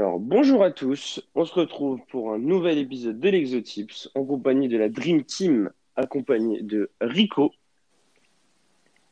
Alors, bonjour à tous. On se retrouve pour un nouvel épisode de l'Exotips en compagnie de la Dream Team, accompagnée de Rico.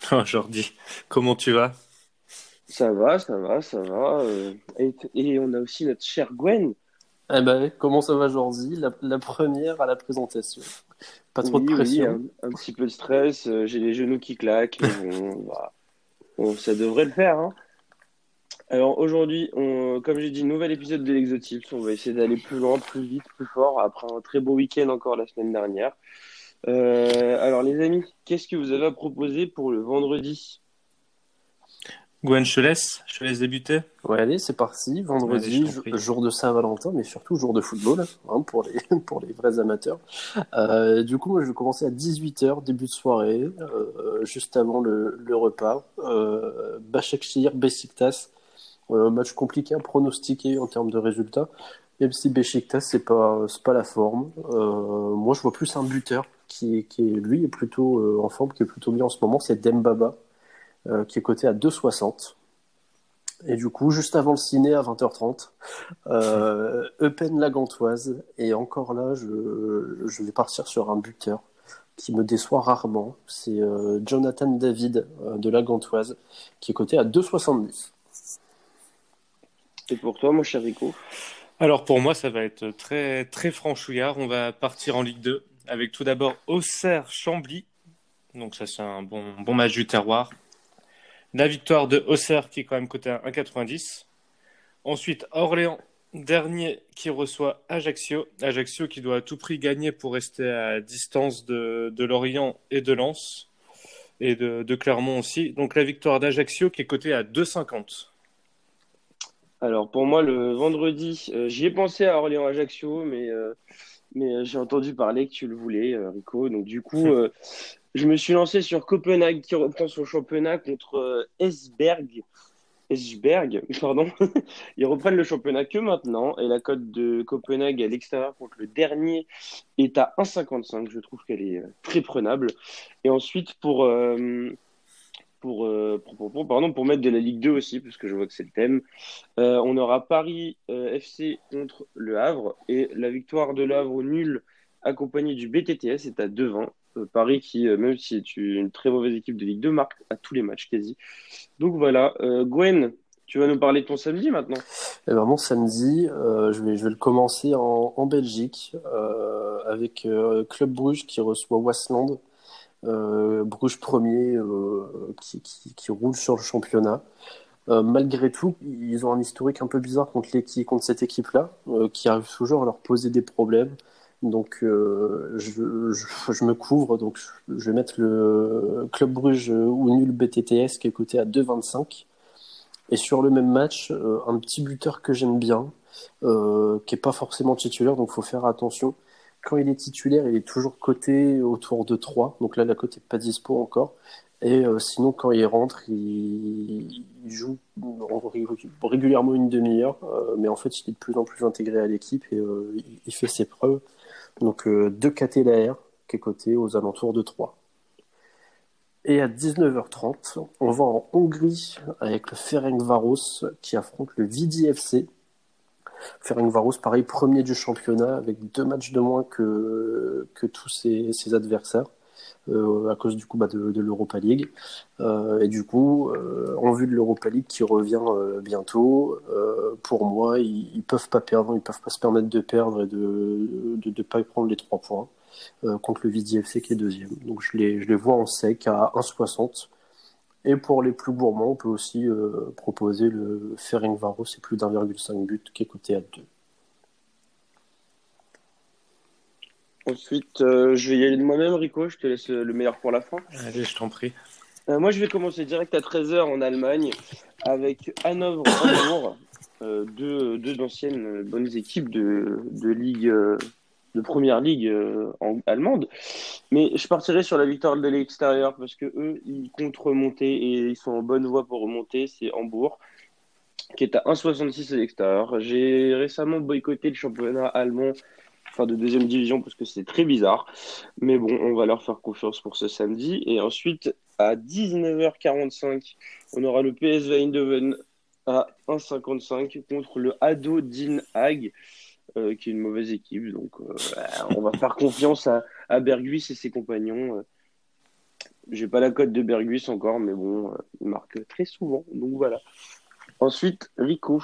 Oh, Jordi, comment tu vas? Ça va, ça va, ça va. euh, Et, et on a aussi notre chère Gwen. Eh ben, comment ça va, Jordi? La, la première à la présentation. Pas trop Oui, de oui, pression. un, un petit peu de stress. euh, J'ai les genoux qui claquent. mais bon, bah, bon, ça devrait le faire. hein. Alors aujourd'hui, on- comme j'ai dit, nouvel épisode de l'Exotips. On va essayer d'aller plus loin, plus vite, plus fort après un très beau week-end encore la semaine dernière. Euh, alors les amis, qu'est-ce que vous avez à proposer pour le vendredi? Gwen, je te laisse, je te laisse débuter. Ouais, allez, c'est parti. Vendredi, jour- de Saint-Valentin, mais surtout jour de football hein, pour, les, pour les vrais amateurs. Euh, du coup, moi, je vais commencer à 18h, début de soirée, euh, juste avant le, le repas. Euh, Başakşehir, Besiktas. Match compliqué à pronostiquer en termes de résultats. Même si Besiktas, c'est pas, c'est pas la forme. Euh, moi, je vois plus un buteur qui, qui est, lui, est plutôt euh, en forme, qui est plutôt bien en ce moment. C'est Dembaba, euh, qui est coté à 2,60. Et du coup, juste avant le ciné à 20h30, euh, Eupen la Gantoise. Et encore là, je, je vais partir sur un buteur qui me déçoit rarement. C'est Jonathan David de la Gantoise, qui est coté à 2,70. Et pour toi, mon cher Rico Alors pour moi, ça va être très très franchouillard. On va partir en Ligue 2 avec tout d'abord Auxerre Chambly. Donc ça c'est un bon bon match du terroir. La victoire de Auxerre qui est quand même coté à 1,90. Ensuite Orléans dernier qui reçoit Ajaccio. Ajaccio qui doit à tout prix gagner pour rester à distance de, Lorient et de Lens et de, de Clermont aussi. Donc la victoire d'Ajaccio qui est cotée à 2,50. Alors pour moi, le vendredi, euh, j'y ai pensé à Orléans-Ajaccio, mais, euh, mais euh, j'ai entendu parler que tu le voulais, Rico. Donc du coup, je me suis lancé sur Copenhague qui reprend son championnat contre Esberg. Esberg, pardon. Ils reprennent le championnat que maintenant et la cote de Copenhague à l'extérieur contre le dernier est à 1,55. Je trouve qu'elle est très prenable. Et ensuite pour pour, euh, pardon, pour mettre de la Ligue 2 aussi, parce que je vois que c'est le thème. Euh, on aura Paris euh, FC contre le Havre et la victoire de le Havre nul accompagnée du BTTS est à 2-20. Euh, Paris qui, même si est une très mauvaise équipe de Ligue 2, marque à tous les matchs quasi. Donc voilà, Gwen, tu vas nous parler de ton samedi maintenant? Et ben, mon samedi, je, vais, je vais le commencer en, Belgique avec Club Bruges qui reçoit Wasland. Euh, Bruges premier euh, qui, qui, roule sur le championnat. Euh, malgré tout, ils ont un historique un peu bizarre contre, l'équipe, contre cette équipe-là, qui arrive toujours à leur poser des problèmes. Donc, je, me couvre. Donc, je, vais mettre le Club Bruges ou nul BTTS qui est coté à 2,25. Et sur le même match, un petit buteur que j'aime bien, qui est pas forcément titulaire, donc faut faire attention. Quand il est titulaire, il est toujours coté autour de 3. Donc là, la cote est pas dispo encore. Et euh, sinon, quand il rentre, il, joue régulièrement une demi-heure, euh, mais en fait, il est de plus en plus intégré à l'équipe et euh, il, fait ses preuves. Donc, euh, 2 KT l'AR, qui est coté aux alentours de 3. Et à 19h30, on va en Hongrie avec le Ferencvaros qui affronte le VDFC. Ferencvaros, pareil, premier du championnat avec deux matchs de moins que, tous ses, adversaires euh, à cause du coup bah, de, l'Europa League. Euh, et du coup, euh, en vue de l'Europa League qui revient bientôt, pour moi, ils, ils peuvent pas perdre, ils peuvent pas se permettre de perdre et de de, de pas prendre les trois points contre le VDFC qui est deuxième. Donc je je les vois en sec à 1,60. Et pour les plus gourmands, on peut aussi euh, proposer le Ferencvaros, c'est plus d'1,5 but qui est coté à 2. Ensuite, euh, je vais y aller de moi-même, Rico. Je te laisse le meilleur pour la fin. Allez, je t'en prie. Euh, moi, je vais commencer direct à 13h en Allemagne avec Hanovre Hambourg, euh, deux, deux anciennes bonnes équipes de, de ligue, euh, de première ligue euh, en, allemande. Mais je partirai sur la victoire de l'extérieur parce que eux, ils comptent remonter et ils sont en bonne voie pour remonter. C'est Hambourg qui est à 1,66 à l'extérieur. J'ai récemment boycotté le championnat allemand enfin de deuxième division parce que c'est très bizarre. Mais bon, on va leur faire confiance pour ce samedi. Et ensuite, à 19h45, on aura le PSV Eindhoven à 1,55 contre le Ado Din Hag, euh, qui est une mauvaise équipe. Donc, euh, on va faire confiance à, à Berghuis et ses compagnons. J'ai pas la cote de Berghuis encore, mais bon, il marque très souvent. Donc voilà. Ensuite, Rico.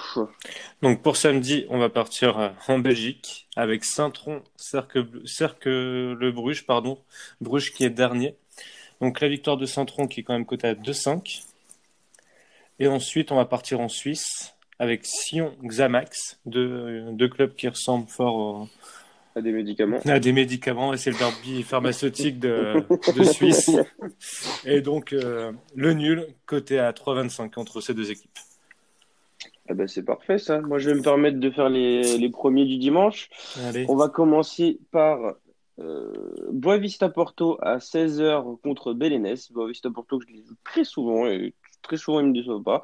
Donc pour samedi, on va partir en Belgique avec Saint-Tron, Cercle, Cercle le Bruges, pardon, Bruges qui est dernier. Donc la victoire de Saint-Tron qui est quand même cotée à 2,5. Et ensuite, on va partir en Suisse avec Sion Xamax, deux, deux clubs qui ressemblent fort à des médicaments. À des médicaments, et c'est le derby pharmaceutique de, de Suisse. Et donc euh, le nul coté à 3,25 entre ces deux équipes. Ah bah c'est parfait ça. Moi je vais me permettre de faire les, les premiers du dimanche. Allez. On va commencer par euh, Boavista Porto à 16h contre Belennes. Boavista Porto que je les joue très souvent et très souvent ils ne me déçoivent pas.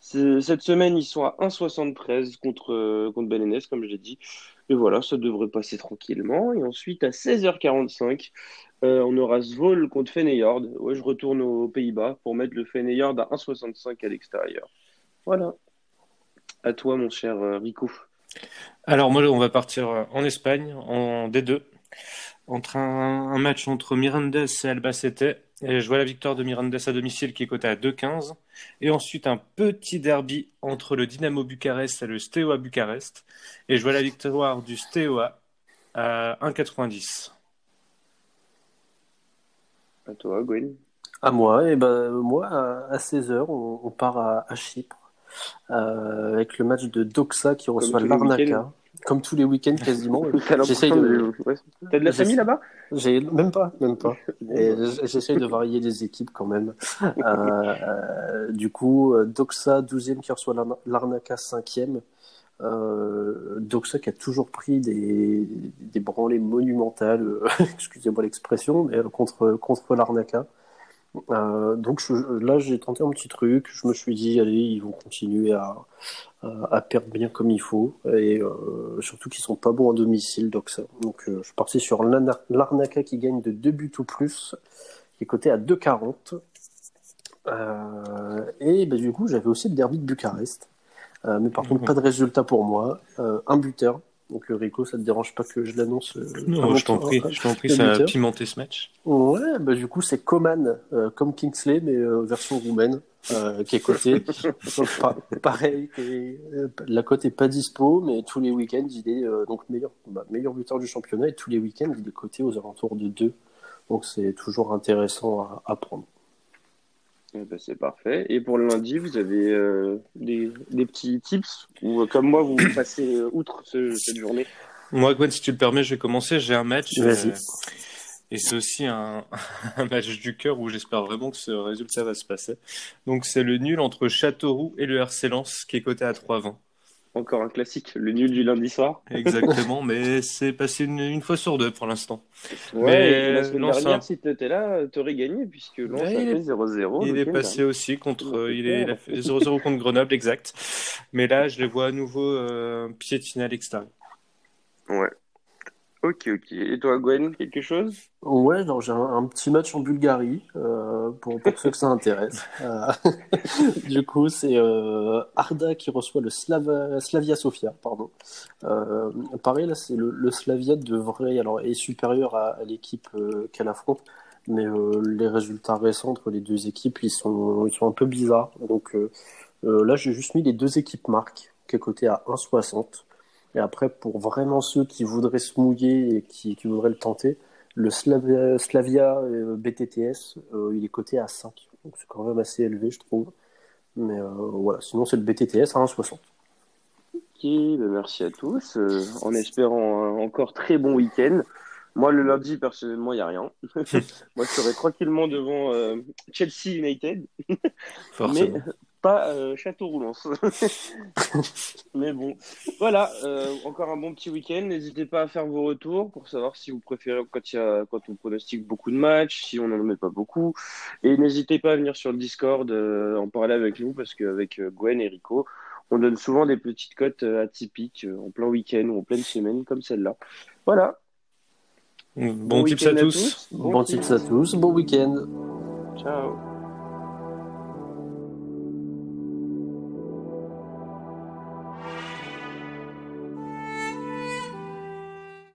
Cette semaine ils sont à 1,73 contre, contre Belennes comme je l'ai dit. Et voilà, ça devrait passer tranquillement. Et ensuite à 16h45, euh, on aura Svol contre Feyenoord. Ouais, je retourne aux Pays-Bas pour mettre le Feyenoord à 1,65 à l'extérieur. Voilà. À toi, mon cher euh, Rico. Alors, moi, on va partir euh, en Espagne, en D2, entre un, un match entre Mirandes et Albacete. Et je vois la victoire de Mirandes à domicile qui est cotée à 2,15. Et ensuite, un petit derby entre le Dynamo Bucarest et le Steaua Bucarest. Et je vois la victoire du Steaua à 1,90. À toi, Gwen. À moi, et ben moi, à 16h, on, on part à, à Chypre. Euh, avec le match de Doxa qui reçoit l'Arnaca. Comme tous les week-ends quasiment. J'essaye de. T'as de la famille là-bas? J'ai même pas, même pas. J'essaye de varier les équipes quand même. euh, du coup, Doxa 12e qui reçoit l'Arnaca 5e. Euh, Doxa qui a toujours pris des, des branlées monumentales, excusez-moi l'expression, mais contre, contre l'Arnaca. Euh, donc je, là, j'ai tenté un petit truc. Je me suis dit, allez, ils vont continuer à, à, à perdre bien comme il faut. Et euh, surtout qu'ils sont pas bons à domicile. Donc, ça. donc euh, je suis parti sur l'Arnaca qui gagne de 2 buts ou plus, qui est coté à 2,40. Euh, et bah, du coup, j'avais aussi le derby de Bucarest. Mais par contre, pas de résultat pour moi. un buteur, donc Rico, ça te dérange pas que je l'annonce Non, je t'en prie, je t'en prie, ça a pimenté ce match. Ouais, bah du coup c'est Coman euh, comme Kingsley mais euh, version roumaine euh, qui est cotée. pa pareil, et, la cote est pas dispo, mais tous les week-ends il est donc meilleur, bah, meilleur buteur du championnat et tous les week-ends il est coté aux alentours de 2 Donc c'est toujours intéressant à, à prendre. Eh ben, c'est parfait. Et pour le lundi, vous avez euh, des, des, petits tips ou comme moi, vous passez outre ce, cette journée? Moi, Gwen, si tu le permets, je vais commencer. J'ai un match. Vas-y. et c'est aussi un, un, match du cœur où j'espère vraiment que ce résultat va se passer. Donc, c'est le nul entre Châteauroux et le RC Lens qui est coté à 3,20. Encore un classique, le nul du lundi soir. Exactement, mais c'est passé une, une, fois sur deux pour l'instant. Ouais, mais la semaine dernière, un... si tu étais là, tu aurais gagné puisque Lens ouais, a fait 0-0. Il est passé aussi contre, il, est, il a fait 0-0 contre Grenoble, exact. Mais là, je les vois à nouveau euh, piétiner à l'extérieur. Ouais. Ok, ok. Et toi, Gwen, quelque chose? Ouais, j'ai un, un, petit match en Bulgarie euh, pour, pour ceux que ça intéresse. Euh, du coup, c'est euh, Arda qui reçoit le Slava, Slavia Sofia, pardon. Pareil, là, c'est le, le, Slavia devrait alors est supérieur à, à l'équipe qu'elle affronte, mais les résultats récents entre les deux équipes, ils sont ils sont un peu bizarres. Donc là, j'ai juste mis les deux équipes marques qui est coté à 1,60. Et après, pour vraiment ceux qui voudraient se mouiller et qui, qui voudraient le tenter, le Slavia, Slavia euh, BTTS, euh, il est coté à 5. Donc c'est quand même assez élevé, je trouve. Mais euh, voilà, sinon c'est le BTTS à 1,60. Ok, ben merci à tous. Euh, en espérant un encore très bon week-end. Moi, le lundi, personnellement, il n'y a rien. Moi, je serai tranquillement devant Chelsea United. Forcément. Mais pas euh, Château-Roulance. Mais bon, voilà, euh, encore un bon petit week-end. N'hésitez pas à faire vos retours pour savoir si vous préférez quand, y a, quand on pronostique beaucoup de matchs, si on n'en met pas beaucoup. Et n'hésitez pas à venir sur le Discord euh, en parler avec nous parce qu'avec Gwen et Rico, on donne souvent des petites cotes atypiques en plein week-end ou en pleine semaine comme celle-là. Voilà. Bon, bon tips à tous. Bon, bon tips à tous. Bon week-end. Ciao.